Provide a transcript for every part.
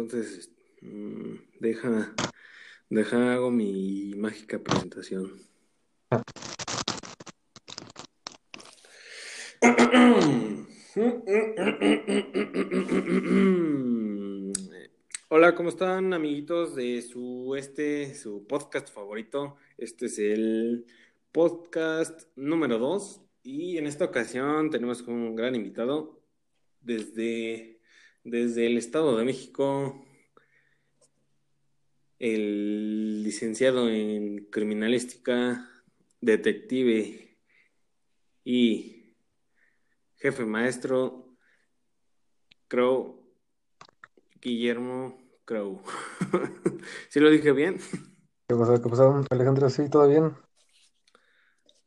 entonces mm, deja, deja hago mi mágica presentación. Hola, ¿cómo están amiguitos de su este, su podcast favorito? Este es el podcast número 2 y en esta ocasión tenemos un gran invitado desde, desde el Estado de México, el licenciado en criminalística, detective y jefe maestro Crow Guillermo Crow. ¿Sí lo dije bien? ¿Qué pasó? ¿Qué pasó, Alejandro? Sí, todo bien.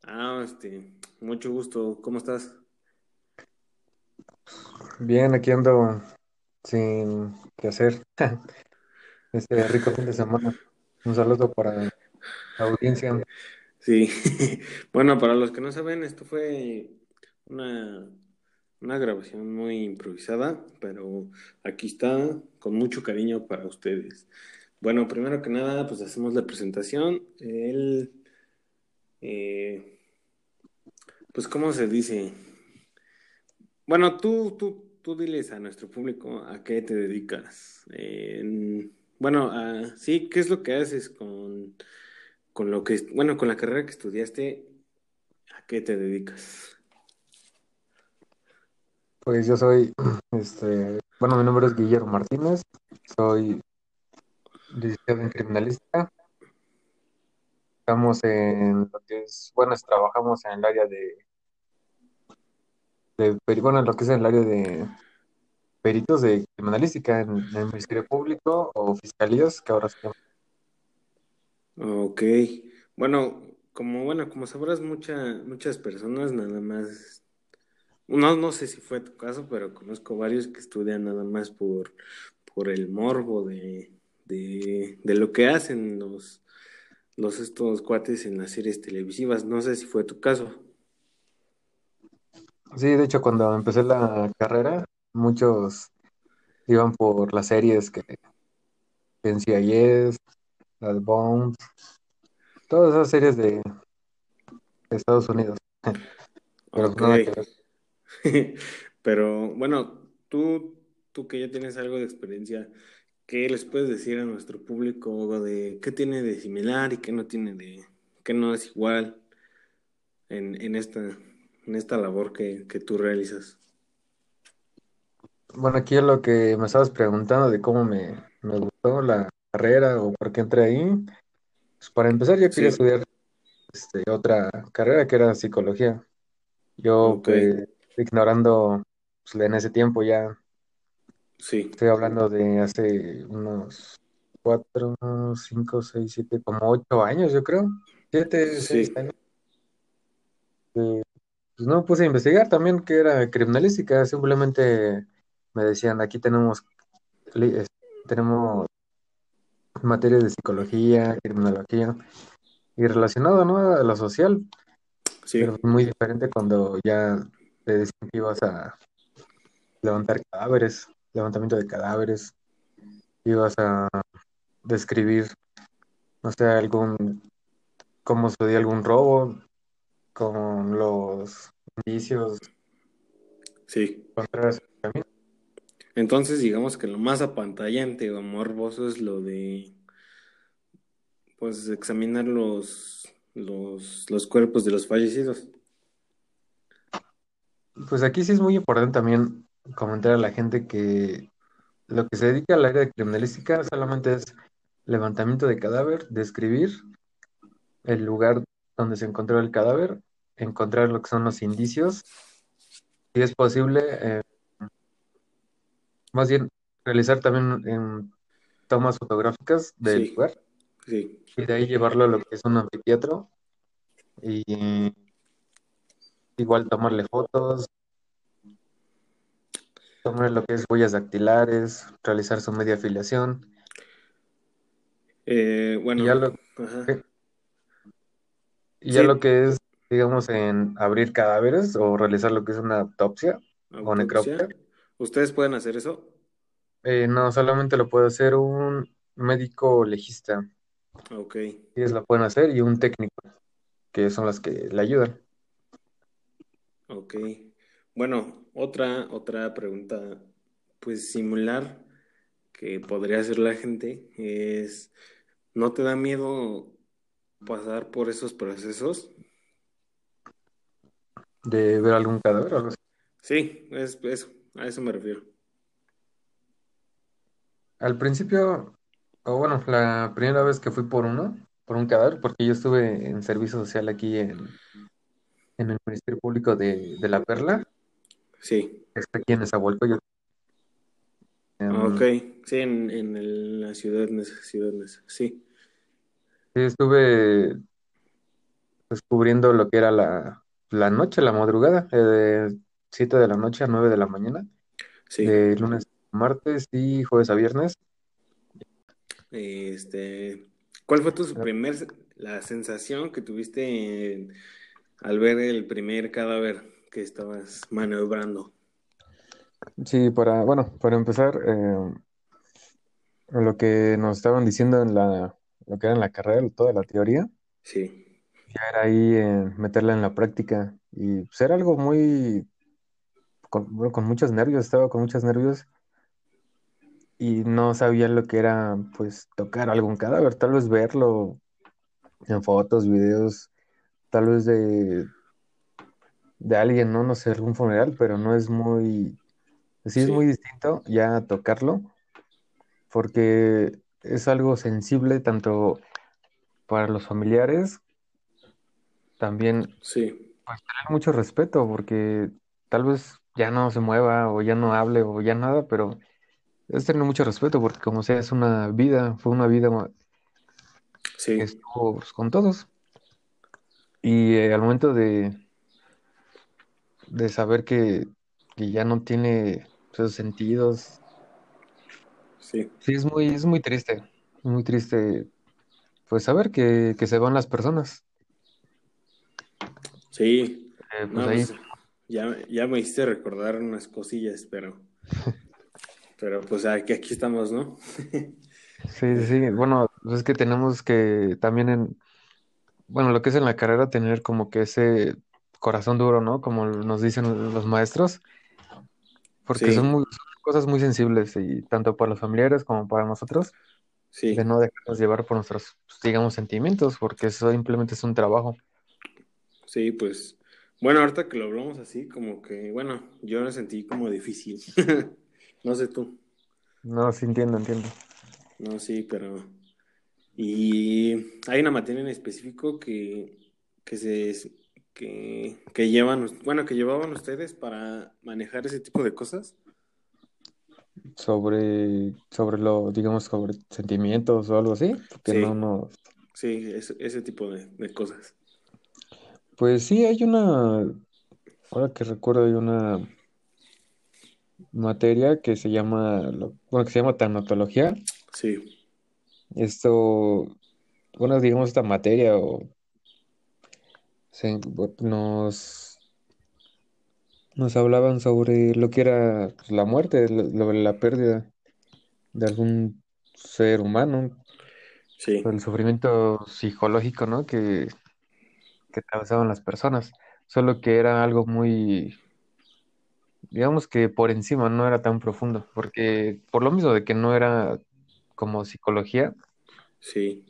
Ah, este, mucho gusto. ¿Cómo estás? Bien, aquí ando sin qué hacer. Este rico fin de semana. Un saludo para la audiencia. Sí. Bueno, para los que no saben, esto fue una, una grabación muy improvisada, pero aquí está con mucho cariño para ustedes. Bueno, primero que nada, pues hacemos la presentación. El, eh, pues, ¿cómo se dice? Bueno, tú, tú, tú diles a nuestro público a qué te dedicas. Bueno, sí, ¿qué es lo que haces con, con lo que, bueno, con la carrera que estudiaste? ¿A qué te dedicas? Pues yo soy, este, bueno, mi nombre es Guillermo Martínez, soy licenciado en criminalística. Estamos en lo que es, bueno, trabajamos en el área de, de, bueno, en lo que es el área de peritos de criminalística en, el Ministerio Público o fiscalías, que ahora se llama. Ok. Bueno, como, bueno, como sabrás, mucha, muchas personas nada más, no, no sé si fue tu caso, pero conozco varios que estudian nada más por, por el morbo de, de, de lo que hacen los, los estos cuates en las series televisivas. No sé si fue tu caso. Sí, de hecho, cuando empecé la carrera, muchos iban por las series que en CIS, las Bones, todas esas series de, Estados Unidos. Pero. Pero bueno, tú, tú que ya tienes algo de experiencia, ¿qué les puedes decir a nuestro público de qué tiene de similar y qué no tiene de, qué no es igual en, en esta, en esta labor que, que tú realizas? Bueno, aquí es lo que me estabas preguntando de cómo me, me gustó la carrera o por qué entré ahí. Pues para empezar, yo quería Sí, estudiar este, otra carrera que era psicología. Yo, ok, pues, ignorando, pues, en ese tiempo ya, sí, estoy hablando de hace unos cuatro, cinco, seis, siete, como ocho años, yo creo. Siete, seis años. eh, pues no me puse a investigar también qué era criminalística. Simplemente me decían, aquí tenemos, tenemos materias de psicología, criminología y relacionado, ¿no? A lo social, pero sí, muy diferente cuando ya te decían que ibas a levantar cadáveres, levantamiento de cadáveres, ibas a describir, no sé, algún, cómo sucedió algún robo, con los indicios sí. Entonces, digamos que lo más apantallante o morboso es lo de, pues, examinar los, los, los cuerpos de los fallecidos. Pues aquí sí es muy importante también comentar a la gente que lo que se dedica al área de criminalística solamente es levantamiento de cadáver, describir el lugar donde se encontró el cadáver, encontrar lo que son los indicios, si es posible, eh, más bien realizar también em, tomas fotográficas del Sí, lugar sí. y de ahí llevarlo a lo que es un anfiteatro y igual tomarle fotos, tomar lo que es huellas dactilares, realizar su media afiliación Eh, y bueno, ya lo, ajá. Y ya lo que es, digamos, en abrir cadáveres o realizar lo que es una autopsia o necropsia. ¿Ustedes pueden hacer eso? Eh, no, solamente lo puede hacer un médico legista. Ok, Ellos lo pueden hacer y un técnico, que son las que le ayudan. ok. Bueno, otra, otra pregunta, pues similar que podría hacer la gente es, ¿no te da miedo pasar por esos procesos? De ver algún cadáver o algo así. Sí, es eso, a eso me refiero. Al principio, o bueno, la primera vez que fui por uno, por un cadáver, porque yo estuve en servicio social aquí en, en el Ministerio Público de, de La Perla, Sí, está aquí en Nezahualcóyotl. ah, ok, Em, sí, en, en el- la ciudad, Neza, ciudad sí, sí, estuve descubriendo lo que era la, la noche, la madrugada, eh, de 7 de la noche a 9 de la mañana, sí. de lunes a martes y jueves a viernes. Este, ¿cuál fue tu primer, la sensación que tuviste en- al ver el primer cadáver que estabas maniobrando? Sí, para, bueno, para empezar, eh, lo que nos estaban diciendo en la, lo que era en la carrera, toda la teoría, Sí, ya era ahí eh, meterla en la práctica. Y pues, era algo muy, con, bueno, con muchos nervios, estaba con muchos nervios. Y no sabía lo que era, pues, tocar algún cadáver, tal vez verlo en fotos, videos, tal vez de, de alguien, ¿no? No sé, algún funeral, pero no es muy, sí es muy distinto ya tocarlo porque es algo sensible tanto para los familiares, también sí, pues tener mucho respeto porque tal vez ya no se mueva o ya no hable o ya nada, pero es tener mucho respeto porque como sea es una vida, fue una vida que sí, estuvo pues, con todos. Y eh, al momento de, de saber que, que ya no tiene esos sentidos, sí, sí es muy, es muy triste, muy triste pues saber que, que se van las personas. sí. Eh, pues No, ahí pues ya, ya me hiciste recordar unas cosillas, pero, pero pues aquí, aquí estamos, ¿no? Sí, sí. Bueno, pues es que tenemos que también en, bueno, lo que es en la carrera, tener como que ese corazón duro, ¿no? Como nos dicen los maestros, porque son muy, cosas muy sensibles y tanto para los familiares como para nosotros, de no dejarnos llevar por nuestros, pues, digamos, sentimientos, porque eso simplemente es un trabajo. sí, pues, bueno, ahorita que lo hablamos así, como que, bueno, yo lo sentí como difícil. No sé tú. No, sí entiendo, entiendo. No, sí, pero... Y hay una materia en específico que, que se... Que, que llevan, bueno, que llevaban ustedes para manejar ese tipo de cosas. Sobre, sobre lo, digamos, sobre sentimientos o algo así, porque no Sí, nos... sí, ese, ese tipo de, de cosas. Pues sí, hay una, ahora que recuerdo, hay una materia que se llama, bueno, que se llama tanatología. Sí, Esto, bueno, digamos esta materia o se- nos, nos hablaban sobre lo que era pues, la muerte, lo- lo- la pérdida de algún ser humano, sí, el sufrimiento psicológico, ¿no? que, que atravesaban las personas. Solo que era algo muy, digamos que por encima, no era tan profundo, porque por lo mismo de que no era como psicología, sí.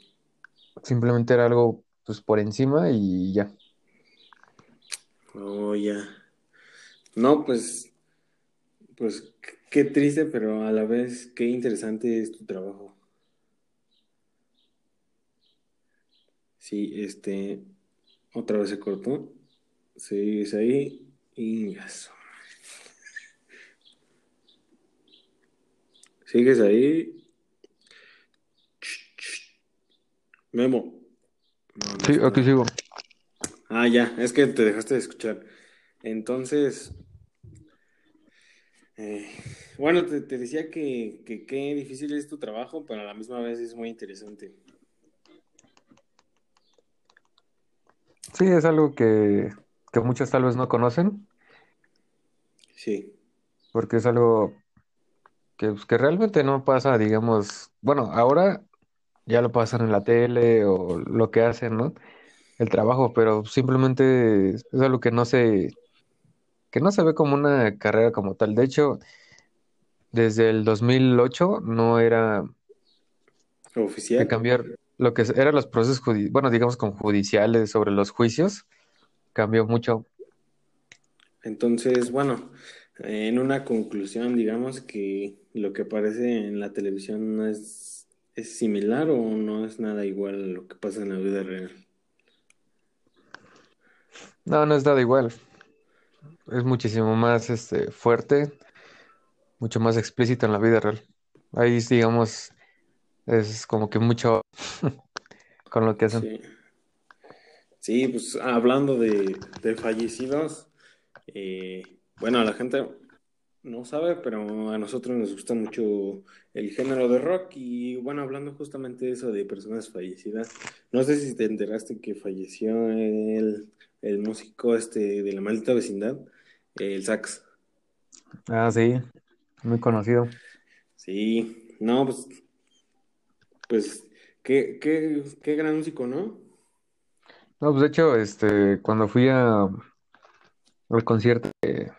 simplemente era algo pues por encima y ya. Oh, ya. No, pues, pues qué triste, pero a la vez qué interesante es tu trabajo. Sí, este, otra vez se cortó. Sigues ahí y. Sigues ahí. Memo. No, no Sí, aquí sigo. Ah, ya, es que te dejaste de escuchar. Entonces, eh, bueno, te, te decía que, que qué difícil es tu trabajo, pero a la misma vez es muy interesante. Sí, es algo que, que muchos tal vez no conocen, Sí, porque es algo, que, pues, que realmente no pasa, digamos, bueno, ahora ya lo pasan en la tele o lo que hacen, ¿no? El trabajo, pero simplemente es algo que no se, que no se ve como una carrera como tal. De hecho, desde el 2008 no era Oficial. cambiar lo que eran los procesos, bueno, digamos, con judiciales sobre los juicios, cambió mucho. Entonces, bueno, en una conclusión, digamos que lo que aparece en la televisión no es, es similar o no es nada igual a lo que pasa en la vida real. No, no es nada igual. Es muchísimo más este, fuerte, mucho más explícito en la vida real. Ahí, digamos, es como que mucho con lo que hacen. Sí. Pues hablando de, de fallecidos, eh, bueno, la gente no sabe, pero a nosotros nos gusta mucho el género de rock y bueno, hablando justamente de eso de personas fallecidas, no sé si te enteraste que falleció el, el músico este de la maldita vecindad, el sax. Ah, sí, muy conocido. Sí, no, pues, pues, qué, qué, qué gran músico, ¿no? No, pues de hecho, este, cuando fui a, al concierto de,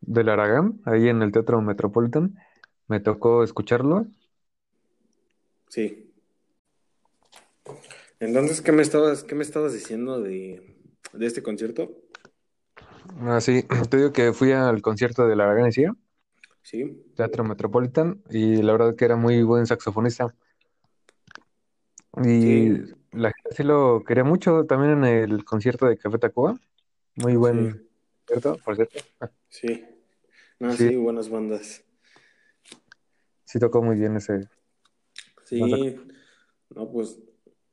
del Aragán, ahí en el Teatro Metropolitan, me tocó escucharlo. Sí. Entonces, ¿qué me estabas, qué me estabas diciendo de, de este concierto? Ah, sí, te digo que fui al concierto del Aragán, decía, Sí, Teatro Metropolitan, y la verdad que era muy buen saxofonista. Y sí, la gente sí lo quería mucho también en el concierto de Café Tacuba. Muy buen sí, concierto, por cierto. sí. No, Sí, sí, buenas bandas. sí tocó muy bien ese. Sí, no, pues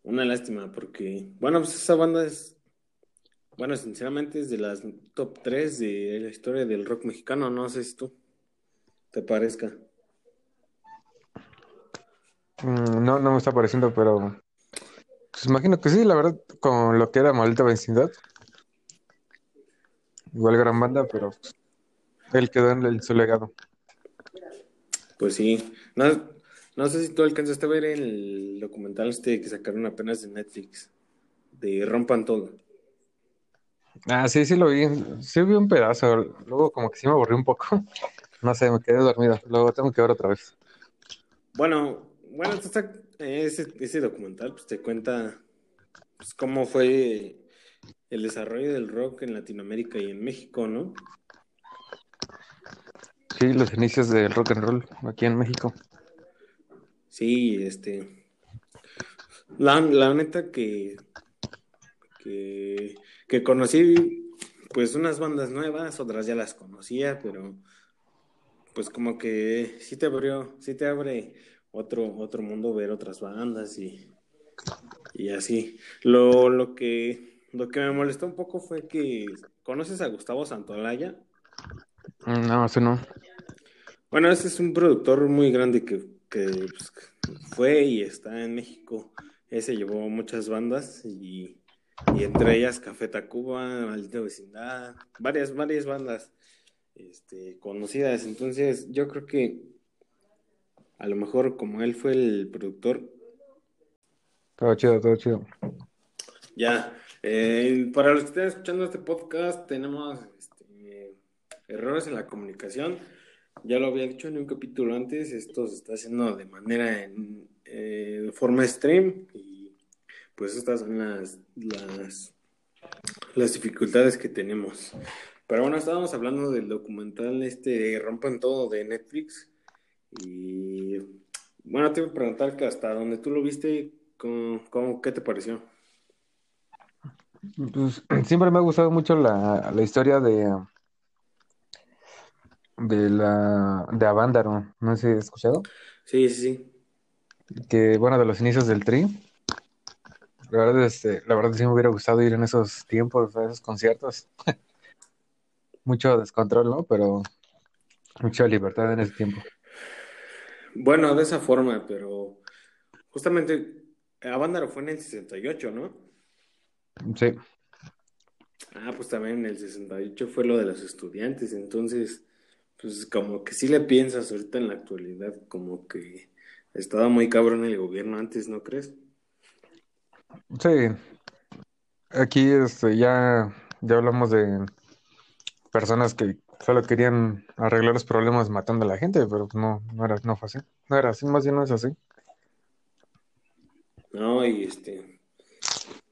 una lástima porque, bueno, pues esa banda es, bueno, sinceramente es de las top 3 de la historia del rock mexicano, no sé si tú te parezca. Mm, No, no me está pareciendo, pero pues imagino que sí, la verdad, con lo que era Maldita Vecindad, igual gran banda, pero él quedó en el, su legado. Pues sí, no, no sé si tú alcanzaste a ver el documental este que sacaron apenas de Netflix, de Rompan Todo. Ah, sí, sí lo vi, sí vi un pedazo, luego como que sí me aburrí un poco, no sé, me quedé dormido, luego tengo que ver otra vez. Bueno, bueno, está- ese, ese documental pues te cuenta pues, cómo fue el desarrollo del rock en Latinoamérica y en México, ¿no? Sí, los inicios del rock and roll aquí en México. Sí, este, la, la neta que, que, que conocí pues unas bandas nuevas, otras ya las conocía, pero pues como que sí te abrió, sí te abre otro, otro mundo ver otras bandas y, y así. Lo, lo que, lo que me molestó un poco fue que, ¿conoces a Gustavo Santolaya? Mm, No, eso no. Bueno, ese es un productor muy grande que, que pues, fue y está en México. Ese llevó muchas bandas y, y entre ellas Café Tacuba, Maldita Vecindad, varias, varias bandas este, conocidas. Entonces, yo creo que a lo mejor como él fue el productor, Todo chido, todo chido. ya. Eh, para los que estén escuchando este podcast, tenemos este, errores en la comunicación. Ya lo había dicho en un capítulo antes, esto se está haciendo de manera en eh, forma stream y pues estas son las, las, las dificultades que tenemos. Pero bueno, estábamos hablando del documental este de Rompan Todo de Netflix y bueno, te voy a preguntar que hasta donde tú lo viste, ¿cómo, cómo- qué te pareció? Pues, siempre me ha gustado mucho la, la historia de, de la de Avándaro, no sé escuchado, Sí, sí, sí. que bueno, de los inicios del Tri. La verdad, este, la verdad sí me hubiera gustado ir en esos tiempos, a esos conciertos. Mucho descontrol, ¿no? Pero mucha libertad en ese tiempo. Bueno, de esa forma, pero justamente Avándaro fue en el 68, ¿no? Sí, Ah, pues también en el 68 fue lo de los estudiantes, entonces, pues como que sí le piensas ahorita en la actualidad, como que estaba muy cabrón el gobierno antes, ¿no crees? Sí, aquí este, ya, ya hablamos de personas que solo querían arreglar los problemas matando a la gente, pero no, no era, no fue así. No era así, más bien no es así. No, y este.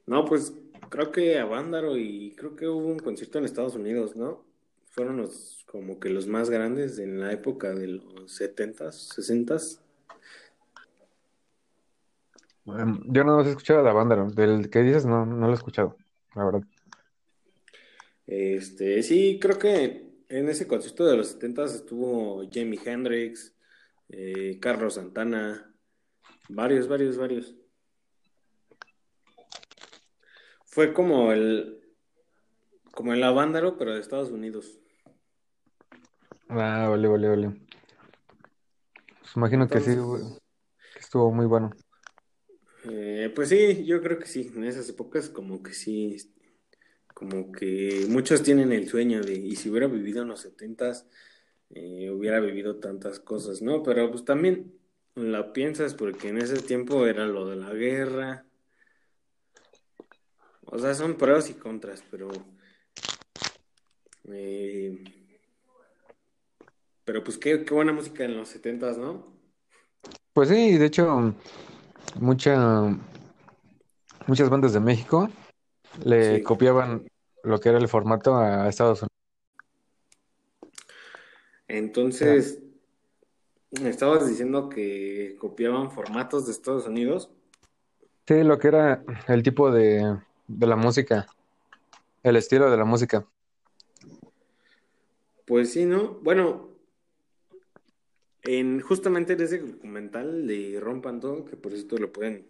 No, pues creo que a Vándaro y creo que hubo un concierto en Estados Unidos, ¿no? Fueron los como que los más grandes en la época de los 70s, 60s. Em, yo no he escuchado de Vándaro, del que dices no, no lo he escuchado, la verdad. Este, sí, creo que en ese concierto de los 70s estuvo Jimi Hendrix, eh, Carlos Santana, varios, varios, varios. Fue como el como el Avándaro, pero de Estados Unidos. Ah, vale, vale, vale. Pues imagino que sí, güey, que estuvo muy bueno. Eh, pues sí, yo creo que sí. En esas épocas como que sí, como que muchos tienen el sueño de, y si hubiera vivido en los setentas, eh, hubiera vivido tantas cosas, ¿no? Pero pues también la piensas porque en ese tiempo era lo de la guerra. O sea, son pros y contras, pero eh, pero pues qué, qué buena música en los setentas, ¿no? Pues sí, de hecho, mucha, muchas bandas de México le Sí. copiaban lo que era el formato a Estados Unidos. Entonces, me estabas diciendo que copiaban formatos de Estados Unidos. Sí, lo que era el tipo de, de la música, el estilo de la música. Pues sí, ¿no? Bueno, en justamente en ese documental de Rompan Todo, que por cierto lo pueden,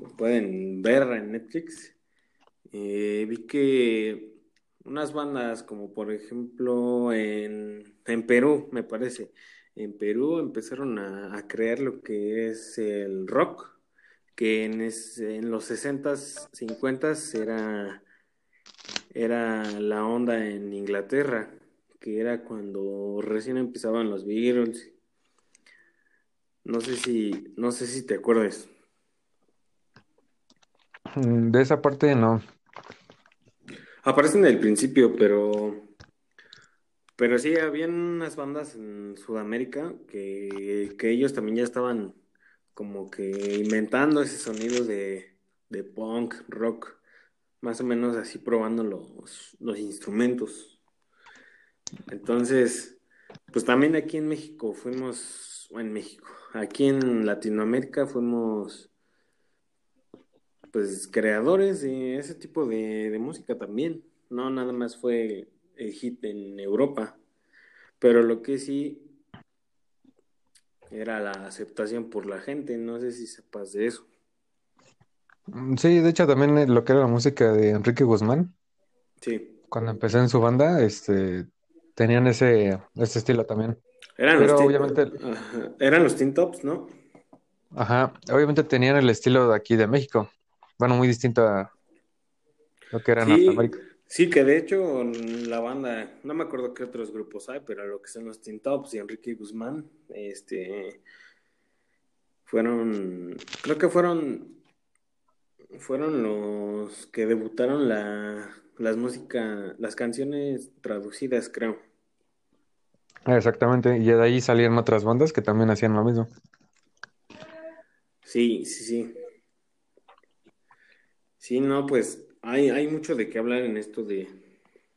lo pueden ver en Netflix, eh, vi que unas bandas como por ejemplo en, en Perú, me parece, en Perú empezaron a, a crear lo que es el rock, que en, es- en los 60s, 50s era, era la onda en Inglaterra, que era cuando recién empezaban los Beatles. No sé si, no sé si te acuerdas. Mm, De esa parte no. Aparecen del principio, pero, pero sí, habían unas bandas en Sudamérica que, que ellos también ya estaban como que inventando ese sonido de, de punk, rock, más o menos así probando los, los instrumentos. Entonces, pues también aquí en México fuimos, en México, aquí en Latinoamérica fuimos pues creadores de ese tipo de, de música también. No nada más fue el hit en Europa, pero lo que sí era la aceptación por la gente. No sé si sepas de eso. Mm, Sí, de hecho también eh, lo que era la música de Enrique Guzmán, Sí, cuando empecé en su banda, este, tenían ese, ese estilo también. Eran los Pero teen, obviamente, ajá, eran los teen tops, ¿no? ajá, obviamente tenían el estilo de aquí de México. Bueno, muy distinto a lo que era Norteamérica. Sí, sí, que de hecho la banda, no me acuerdo qué otros grupos hay, pero lo que son los Teen Tops y Enrique Guzmán, este, fueron, creo que fueron, fueron los que debutaron la, las música, las canciones traducidas, creo. Exactamente, y de ahí salían otras bandas que también hacían lo mismo. Sí, sí, sí. Sí, no, pues hay, hay mucho de qué hablar en esto de,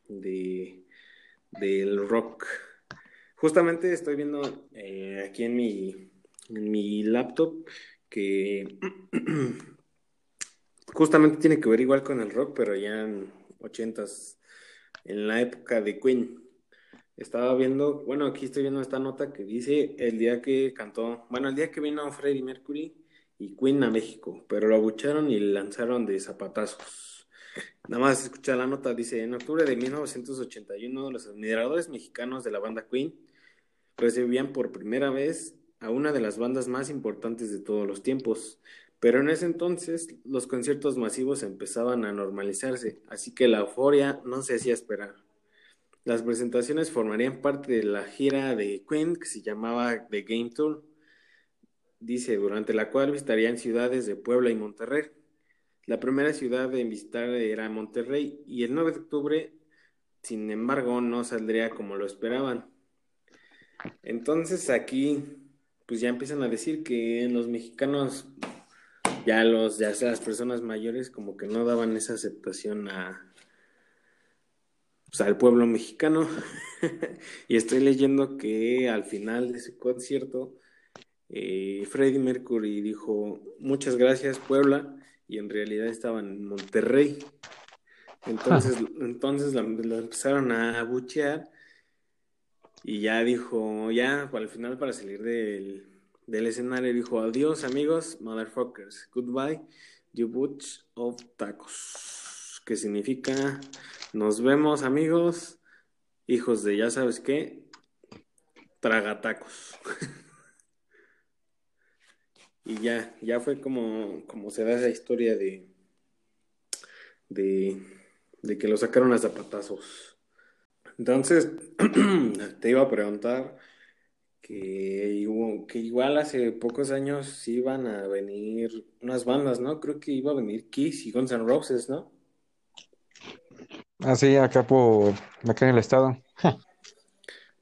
de del rock. Justamente estoy viendo eh, aquí en mi, en mi laptop que justamente tiene que ver igual con el rock, pero ya en ochentas, en la época de Queen. Estaba viendo, bueno, aquí estoy viendo esta nota que dice el día que cantó, bueno, el día que vino Freddie Mercury y Queen a México, pero lo abucharon y lanzaron de zapatazos. Nada más escucha la nota, dice, en octubre de 1981 los admiradores mexicanos de la banda Queen recibían por primera vez a una de las bandas más importantes de todos los tiempos, pero en ese entonces los conciertos masivos empezaban a normalizarse, así que la euforia no se hacía esperar. Las presentaciones formarían parte de la gira de Queen que se llamaba The Game Tour. Dice, durante la cual visitarían ciudades de Puebla y Monterrey. La primera ciudad en visitar era Monterrey y el 9 de octubre, sin embargo, no saldría como lo esperaban. Entonces aquí, pues ya empiezan a decir que los mexicanos, ya los, ya sea las personas mayores, como que no daban esa aceptación a, pues, al pueblo mexicano. y estoy leyendo que al final de ese concierto, eh, Freddie Mercury dijo, muchas gracias Puebla, y en realidad estaba en Monterrey. Entonces, entonces lo, lo empezaron a abuchear y ya dijo, ya al final para salir del, del escenario dijo, adiós amigos, motherfuckers, goodbye, you butch of tacos, que significa, nos vemos amigos, hijos de ya sabes qué, tragatacos. y ya, ya fue como, como se da esa historia de, de, que lo sacaron a zapatazos. Entonces, te iba a preguntar que, que igual hace pocos años iban a venir unas bandas, ¿no? Creo que iba a venir Kiss y Guns N' Roses, ¿no? Ah, sí, acá por acá en el estado.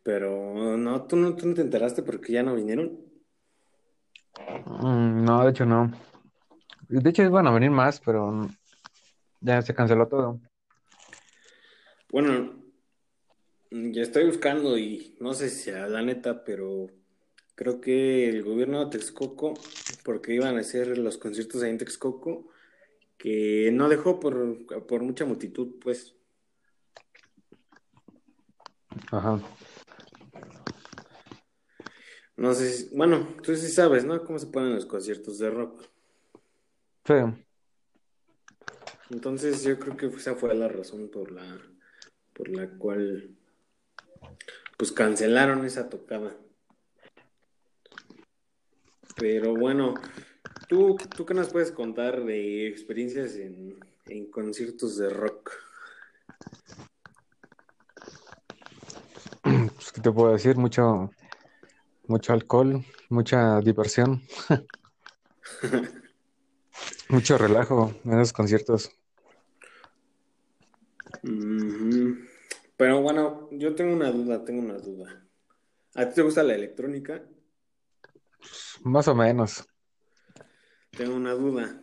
Pero no, tú no, tú no te enteraste porque ya no vinieron. Mm, no, de hecho no. De hecho iban a venir más, pero ya se canceló todo. Bueno, ya estoy buscando y no sé si sea la neta, pero creo que el gobierno de Texcoco, porque iban a hacer los conciertos ahí en Texcoco, que no dejó por, por mucha multitud, pues. Ajá. No sé, si- bueno, tú sí sabes, ¿no? Cómo se ponen los conciertos de rock. Sí. Entonces yo creo que esa fue la razón por la, por la cual, pues cancelaron esa tocada. Pero bueno, ¿tú, tú qué nos puedes contar de experiencias en, en conciertos de rock? Pues, ¿qué te puedo decir? Mucho, mucho alcohol, mucha diversión, mucho relajo en esos conciertos. Pero bueno, yo tengo una duda, tengo una duda. ¿A ti te gusta la electrónica? Más o menos. Tengo una duda.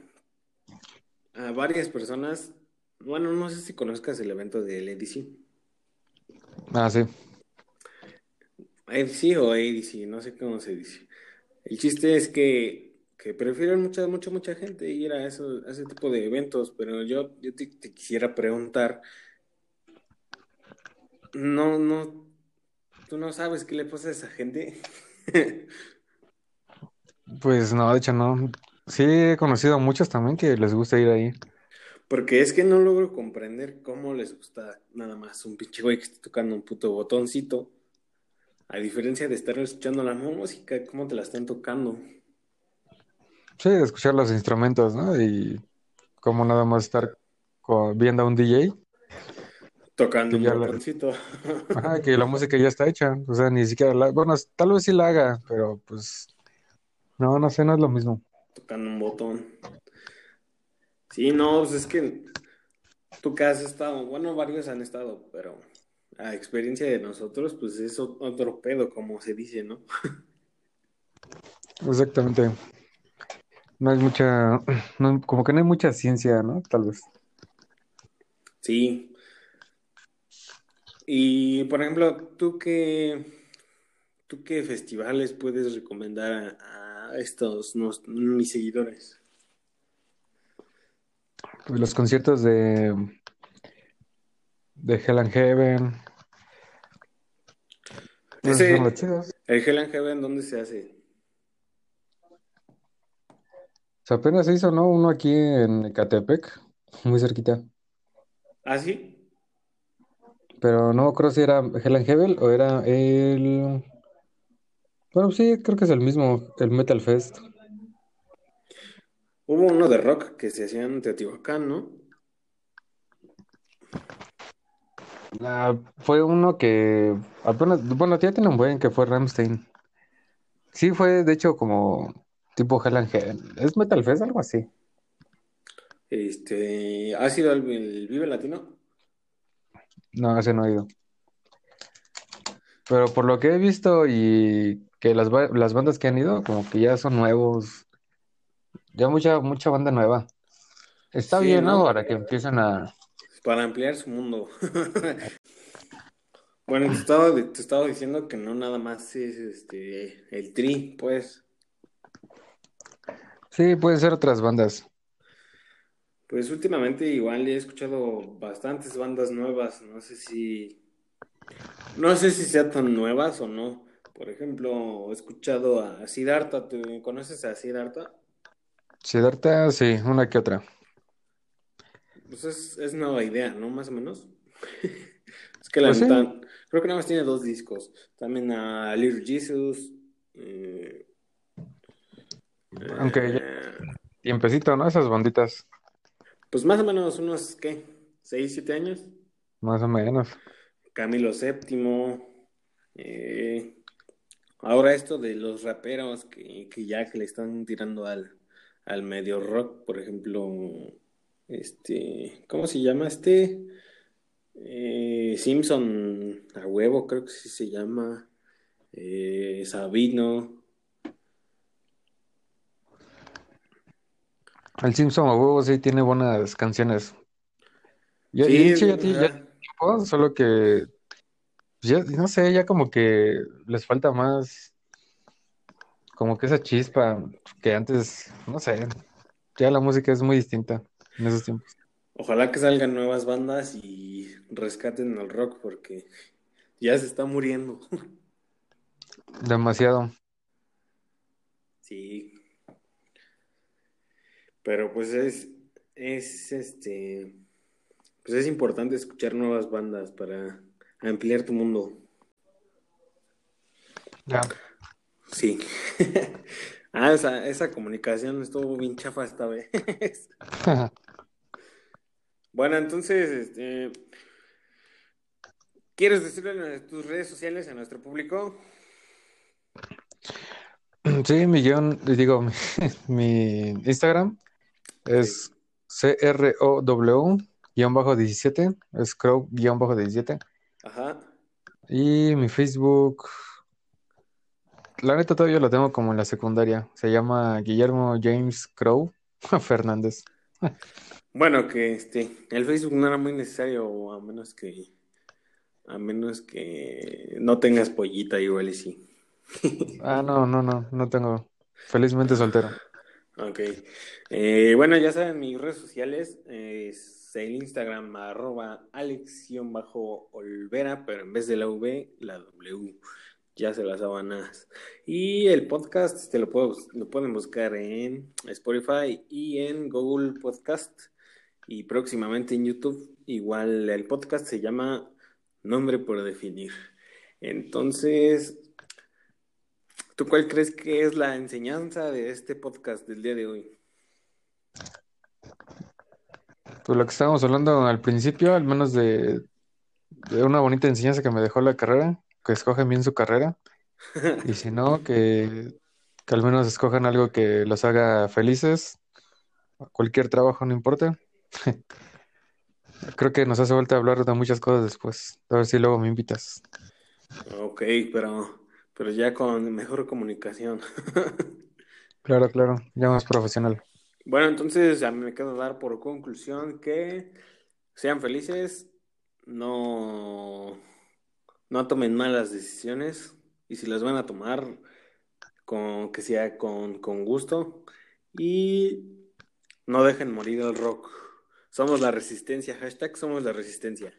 A varias personas, bueno, no sé si conozcas el evento del EDC. Ah, sí. EDC o ADC, no sé cómo se dice. El chiste es que, que prefieren mucha, mucha, mucha gente ir a, eso, a ese tipo de eventos, pero yo, yo te, te quisiera preguntar, no, no, tú no sabes qué le pasa a esa gente. Pues no, de hecho no. Sí, he conocido a muchos también que les gusta ir ahí. Porque es que no logro comprender cómo les gusta nada más un pinche güey que esté tocando un puto botoncito. A diferencia de estar escuchando la música, cómo te la están tocando. Sí, de escuchar los instrumentos, ¿no? Y como nada más estar viendo a un DJ. Tocando un ya la- botoncito. Ajá, que la música ya está hecha. O sea, ni siquiera la... Bueno, tal vez sí la haga, pero pues... No, no sé, no es lo mismo. Tocando un botón. Sí, no, pues es que tú que has estado, bueno, varios han estado, pero a experiencia de nosotros, pues es otro pedo, como se dice, ¿no? Exactamente. No hay mucha... no- como que no hay mucha ciencia, ¿no? Tal vez. Sí. Y por ejemplo, ¿tú qué, tú qué festivales puedes recomendar a, a estos mis seguidores? Pues los conciertos de... De Hell and Heaven. Ese, el Hell and Heaven, ¿dónde se hace? O sea, apenas se hizo, ¿no? Uno aquí en Ecatepec, muy cerquita. ¿Ah, sí? Pero no creo si era Hell and Heaven o era el... Bueno, sí, creo que es el mismo, el Metal Fest. Hubo uno de rock que se hacía en Teotihuacán, ¿no? Ah, fue uno que apenas, bueno, ya tiene un buen que fue Rammstein. Sí, fue de hecho como tipo Hell Angel. ¿Es Metal Fest? Algo así. Este, ¿ha sido el, el Vive Latino? No, ese no he ido. Pero por lo que he visto y que las, las bandas que han ido, como que ya son nuevos. Ya mucha, mucha banda nueva. Está Sí, bien, ¿no? ¿no? Para que empiecen a... Para ampliar su mundo. Bueno, te estaba, te estaba diciendo que no nada más es este el Tri, pues. Sí, pueden ser otras bandas. Pues últimamente igual he escuchado bastantes bandas nuevas. No sé si, no sé si sean tan nuevas o no. Por ejemplo, he escuchado a Siddhartha. ¿Tú conoces a Siddhartha? Siddhartha, sí, una que otra. Pues es, es nueva idea, ¿no? Más o menos. Es que la Pues sí, creo que nada más tiene dos discos. También a Little Jesus. eh, aunque ya eh, tiempecito, ¿no? Esas banditas, pues más o menos unos, ¿qué? ¿Seis, siete años? más o menos. Camilo VII. eh, ahora esto de los raperos que, que ya que le están tirando al, al medio rock, por ejemplo, este, ¿cómo se llama este? Eh, Simpson a huevo, creo que sí se llama. Eh, Sabino. El Simpson a huevo sí tiene buenas canciones. Ya, y Sí, hecho ya, ya solo que, pues ya, no sé, ya como que les falta más, como que esa chispa que antes, no sé, ya la música es muy distinta en esos tiempos. ojalá que salgan nuevas bandas y rescaten al rock porque ya se está muriendo. Demasiado. Sí, pero pues es, es este, pues es importante escuchar nuevas bandas para ampliar tu mundo. Ya. Sí. Ah, esa, esa comunicación estuvo bien chafa esta vez. Bueno, entonces, este, ¿quieres decirle en tus redes sociales a nuestro público? Sí, mi guion, digo, mi, mi Instagram es CROW-17, es Crow-17. Ajá. Y mi Facebook, la neta todavía lo tengo como en la secundaria. Se llama Guillermo James Crow Fernández. Bueno, que este, el Facebook no era muy necesario a menos que, a menos que no tengas pollita igual y sí. Ah, no, no, no, no tengo. Felizmente soltero. Ok. Eh, bueno, ya saben, mis redes sociales es el Instagram arroba alex-olvera, pero en vez de la V, la W. Ya se las sabanas. Y el podcast este, lo, puedo- lo pueden buscar en Spotify y en Google Podcast. Y próximamente en YouTube. Igual el podcast se llama Nombre por Definir. Entonces, ¿tú cuál crees que es la enseñanza de este podcast del día de hoy? Pues lo que estábamos hablando al principio, al menos de, de una bonita enseñanza que me dejó la carrera, que escojan bien su carrera. Y si no, que, que al menos escojan algo que los haga felices. Cualquier trabajo, no importa. Creo que nos hace falta hablar de muchas cosas después. A ver si luego me invitas. Ok, pero, pero ya con mejor comunicación. Claro, claro, ya más profesional. Bueno, entonces a mí me queda dar por conclusión que sean felices, no, no tomen malas decisiones y si las van a tomar, con, que sea con, con gusto y no dejen morir el rock. Somos la resistencia, hashtag somos la resistencia.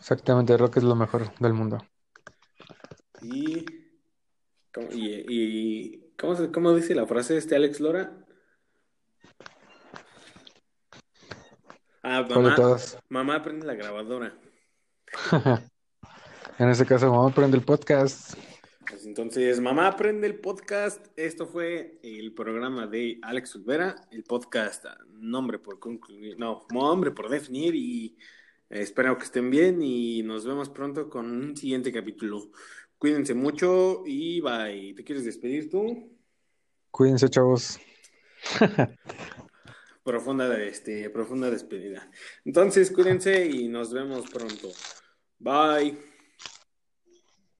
Exactamente, rock es lo mejor del mundo. Y, ¿cómo, y, y- ¿cómo, se- cómo dice la frase este Alex Lora? Ah, ¿Cuál de mamá, mamá prende la grabadora. En ese caso, vamos a prender el podcast. Pues entonces, mamá prende el podcast. Esto fue el programa de Alex Olvera, el podcast Nombre por concluir, no, Nombre por definir y espero que estén bien y nos vemos pronto con un siguiente capítulo. Cuídense mucho y bye. ¿Te quieres despedir tú? Cuídense, chavos. profunda, este, profunda despedida. Entonces, cuídense y nos vemos pronto. Bye.